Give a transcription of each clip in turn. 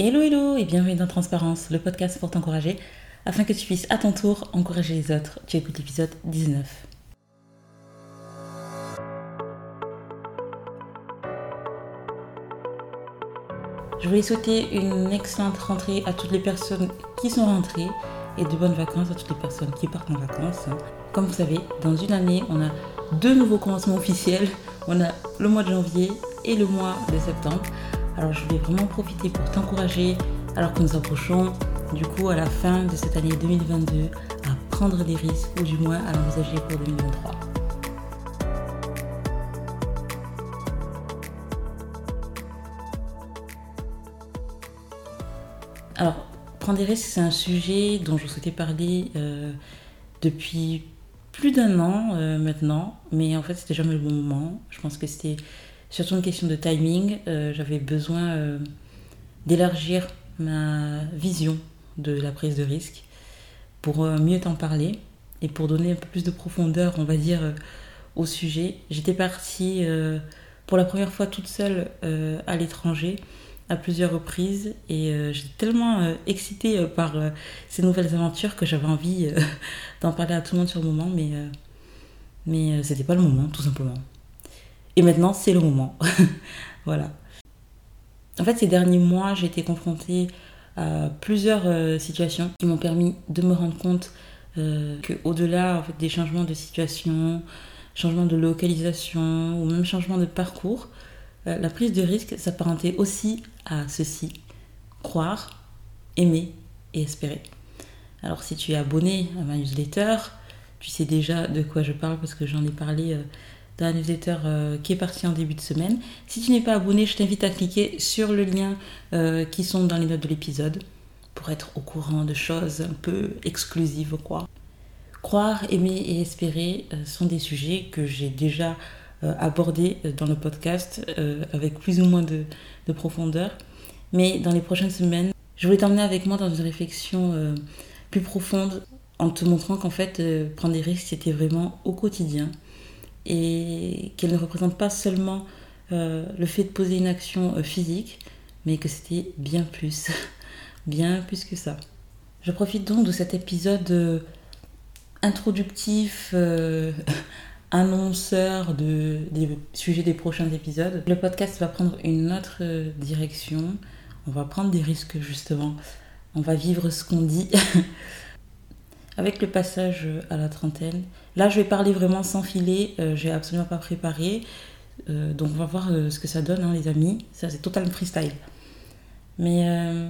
Hello hello et bienvenue dans Transparence, le podcast pour t'encourager afin que tu puisses à ton tour encourager les autres. Tu écoutes l'épisode 19. Je voulais souhaiter une excellente rentrée à toutes les personnes qui sont rentrées et de bonnes vacances à toutes les personnes qui partent en vacances. Comme vous savez, dans une année, on a deux nouveaux commencements officiels. On a le mois de janvier et le mois de septembre. Alors je voulais vraiment profiter pour t'encourager alors que nous approchons du coup à la fin de cette année 2022 à prendre des risques ou du moins à l'envisager pour 2023. Alors, prendre des risques, c'est un sujet dont je souhaitais parler euh, depuis plus d'un an euh, maintenant, mais en fait, c'était jamais le bon moment. Je pense que c'était surtout une question de timing. Euh, j'avais besoin d'élargir ma vision de la prise de risque pour mieux t'en parler et pour donner un peu plus de profondeur, on va dire, au sujet. J'étais partie pour la première fois toute seule à l'étranger à plusieurs reprises et euh, j'étais tellement euh, excitée euh, par ces nouvelles aventures que j'avais envie d'en parler à tout le monde sur le moment, mais, mais c'était pas le moment, tout simplement. Et maintenant, c'est le moment. voilà. En fait, ces derniers mois, j'ai été confrontée à plusieurs situations qui m'ont permis de me rendre compte que au-delà en fait, des changements de situation, changements de localisation ou même changements de parcours, euh, la prise de risque s'apparentait aussi à ceci croire, aimer et espérer. Alors si tu es abonné à ma newsletter, tu sais déjà de quoi je parle parce que j'en ai parlé euh, la newsletter euh, qui est partie en début de semaine. Si tu n'es pas abonné, je t'invite à cliquer sur le lien qui sont dans les notes de l'épisode pour être au courant de choses un peu exclusives quoi. Croire, aimer et espérer sont des sujets que j'ai déjà euh, abordé dans le podcast euh, avec plus ou moins de, profondeur. Mais dans les prochaines semaines, je voulais t'emmener avec moi dans une réflexion euh, plus profonde en te montrant qu'en fait, prendre des risques, c'était vraiment au quotidien et qu'elle ne représente pas seulement le fait de poser une action physique, mais que c'était bien plus, bien plus que ça. Je profite donc de cet épisode introductif annonceur de, des sujets des prochains épisodes. Le podcast va prendre une autre direction. On va prendre des risques justement. On va vivre ce qu'on dit. Avec le passage à la trentaine. Là, je vais parler vraiment sans filet. Euh, j'ai absolument pas préparé. Euh, donc, on va voir euh, ce que ça donne, hein, les amis. Ça, c'est totalement freestyle. Mais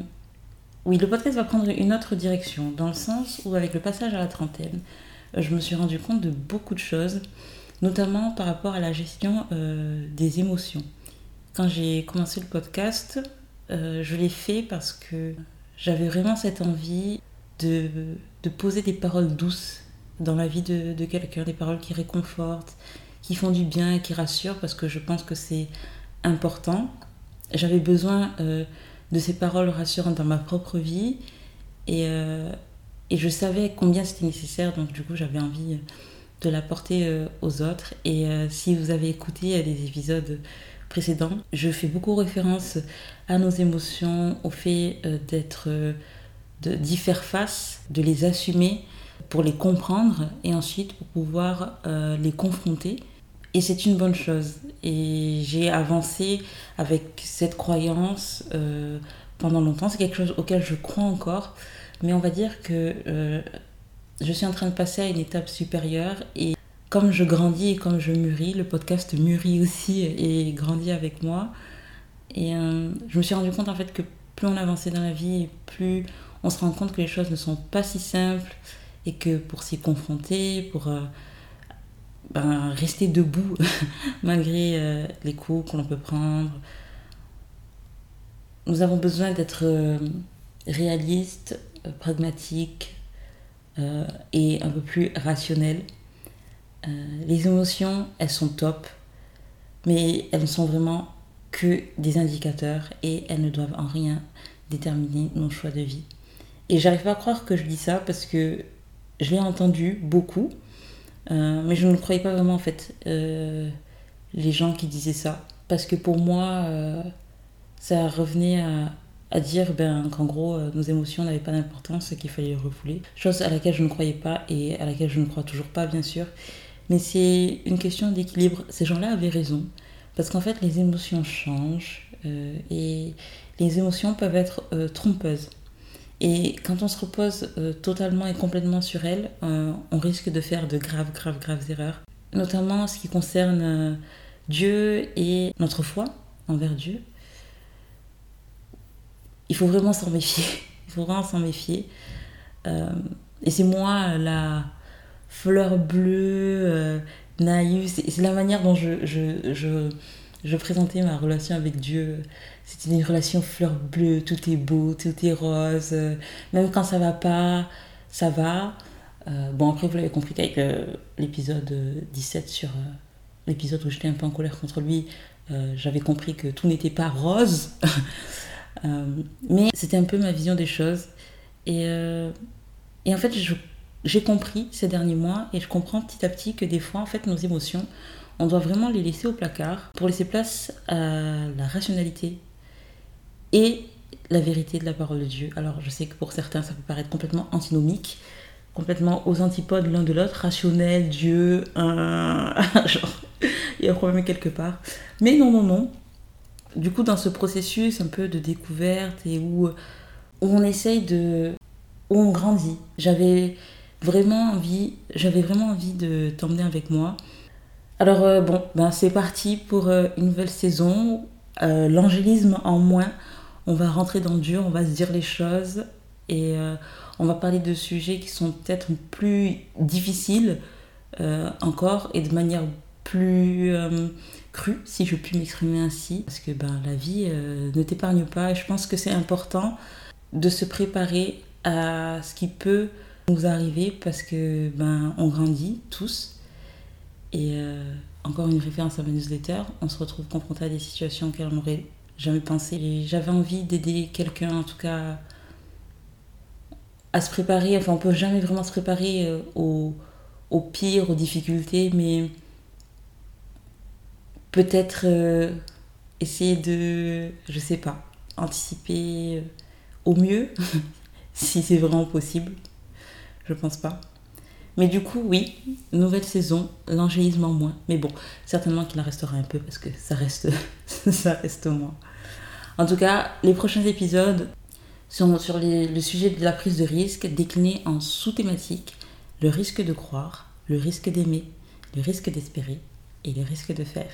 oui, le podcast va prendre une autre direction. Dans le sens où, avec le passage à la trentaine, je me suis rendu compte de beaucoup de choses, notamment par rapport à la gestion euh, des émotions. Quand j'ai commencé le podcast, euh, je l'ai fait parce que j'avais vraiment cette envie de, de, poser des paroles douces dans la vie de, quelqu'un, des paroles qui réconfortent, qui font du bien et qui rassurent, parce que je pense que c'est important. J'avais besoin euh, de ces paroles rassurantes dans ma propre vie et, et je savais combien c'était nécessaire, donc du coup j'avais envie de l'apporter euh, aux autres. Et euh, si vous avez écouté les épisodes précédents, je fais beaucoup référence à nos émotions, au fait euh, d'être, d'y faire face, de les assumer pour les comprendre et ensuite pour pouvoir les confronter. Et c'est une bonne chose. Et j'ai avancé avec cette croyance pendant longtemps. C'est quelque chose auquel je crois encore. Mais on va dire que euh, je suis en train de passer à une étape supérieure et comme je grandis et comme je mûris, le podcast mûrit aussi et grandit avec moi. Et euh, je me suis rendu compte en fait que plus on avançait dans la vie, plus on se rend compte que les choses ne sont pas si simples et que pour s'y confronter, pour euh, ben, rester debout malgré les coups que l'on peut prendre, nous avons besoin d'être réalistes, euh, pragmatique euh, et un peu plus rationnel. Euh, les émotions, elles sont top, mais elles ne sont vraiment que des indicateurs et elles ne doivent en rien déterminer nos choix de vie. Et j'arrive pas à croire que je dis ça parce que je l'ai entendu beaucoup, mais je ne croyais pas vraiment en fait les gens qui disaient ça. Parce que pour moi, ça revenait à dire ben, qu'en gros euh, nos émotions n'avaient pas d'importance et qu'il fallait les refouler. Chose à laquelle je ne croyais pas et à laquelle je ne crois toujours pas bien sûr. Mais c'est une question d'équilibre. Ces gens-là avaient raison. Parce qu'en fait les émotions changent euh, et les émotions peuvent être euh, trompeuses. Et quand on se repose totalement et complètement sur elles, on risque de faire de graves, graves, graves erreurs. Notamment ce qui concerne Dieu et notre foi envers Dieu il faut vraiment s'en méfier. Il faut vraiment s'en méfier. Euh, et c'est moi la fleur bleue, euh, naïve. C'est la manière dont je, je, présentais ma relation avec Dieu. C'était une relation fleur bleue, tout est beau, tout est rose. même quand ça va pas, ça va. Euh, bon, après, vous l'avez compris qu'avec l'épisode 17 sur l'épisode où j'étais un peu en colère contre lui, j'avais compris que tout n'était pas rose. Euh, mais c'était un peu ma vision des choses. Et, euh, et en fait, j'ai compris ces derniers mois et je comprends petit à petit que des fois, en fait, nos émotions, on doit vraiment les laisser au placard pour laisser place à la rationalité et la vérité de la parole de Dieu. Alors, je sais que pour certains, ça peut paraître complètement antinomique, complètement aux antipodes l'un de l'autre, rationnel, Dieu, un... genre, il y a un problème quelque part. Mais non, non, non, du coup, dans ce processus un peu de découverte et où, on essaye de. où on grandit, j'avais vraiment envie, j'avais vraiment envie de t'emmener avec moi. Alors, euh, bon, ben, c'est parti pour euh, une nouvelle saison. Euh, l'angélisme en moins. On va rentrer dans le dur, on va se dire les choses et on va parler de sujets qui sont peut-être plus difficiles encore et de manière plus cru, si je puis m'exprimer ainsi, parce que ben, la vie ne t'épargne pas et je pense que c'est important de se préparer à ce qui peut nous arriver parce que ben, on grandit tous et euh, encore une référence à ma newsletter, on se retrouve confronté à des situations auxquelles on n'aurait jamais pensé j'avais envie d'aider quelqu'un en tout cas à se préparer, enfin on peut jamais vraiment se préparer euh, au, pire, aux difficultés, mais peut-être euh, essayer de, je sais pas, anticiper au mieux, si c'est vraiment possible. Je pense pas. Mais du coup, oui, nouvelle saison, l'angélisme en moins. Mais bon, certainement qu'il en restera un peu parce que ça reste, ça reste moins. En tout cas, les prochains épisodes sont sur le sujet de la prise de risque décliné en sous-thématiques le risque de croire, le risque d'aimer, le risque d'espérer et le risque de faire.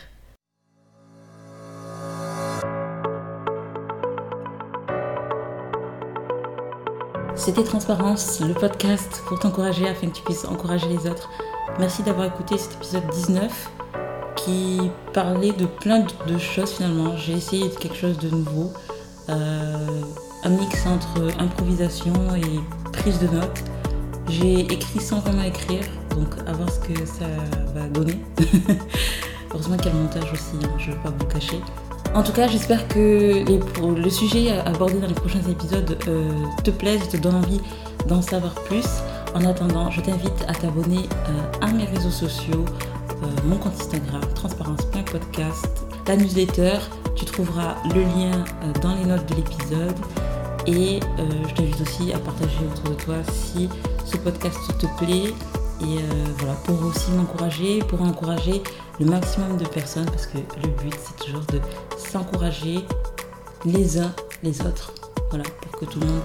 C'était Transparence, le podcast pour t'encourager afin que tu puisses encourager les autres. Merci d'avoir écouté cet épisode 19 qui parlait de plein de choses finalement. J'ai essayé quelque chose de nouveau. Euh, un mix entre improvisation et prise de notes. J'ai écrit sans vraiment écrire, donc à voir ce que ça va donner. Heureusement qu'il y a le montage aussi, hein, je ne vais pas vous cacher. En tout cas, j'espère que le sujet abordé dans les prochains épisodes euh, te plaise, te donne envie d'en savoir plus. En attendant, je t'invite à t'abonner euh, à mes réseaux sociaux, euh, mon compte Instagram, transparence.podcast, la newsletter. Tu trouveras le lien dans les notes de l'épisode. Et je t'invite aussi à partager autour de toi si ce podcast te plaît. Et voilà, pour aussi m'encourager, pour encourager le maximum de personnes, parce que le but c'est toujours de s'encourager les uns les autres. Voilà, pour que tout le monde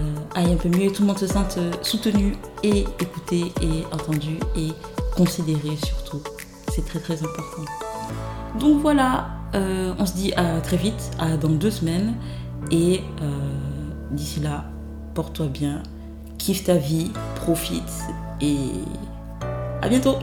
euh, aille un peu mieux et tout le monde se sente euh, soutenu et écouté et entendu et considéré surtout. C'est très très important. Donc voilà, euh, on se dit à très vite, dans deux semaines. Et d'ici là, porte-toi bien, kiffe ta vie, profite et à bientôt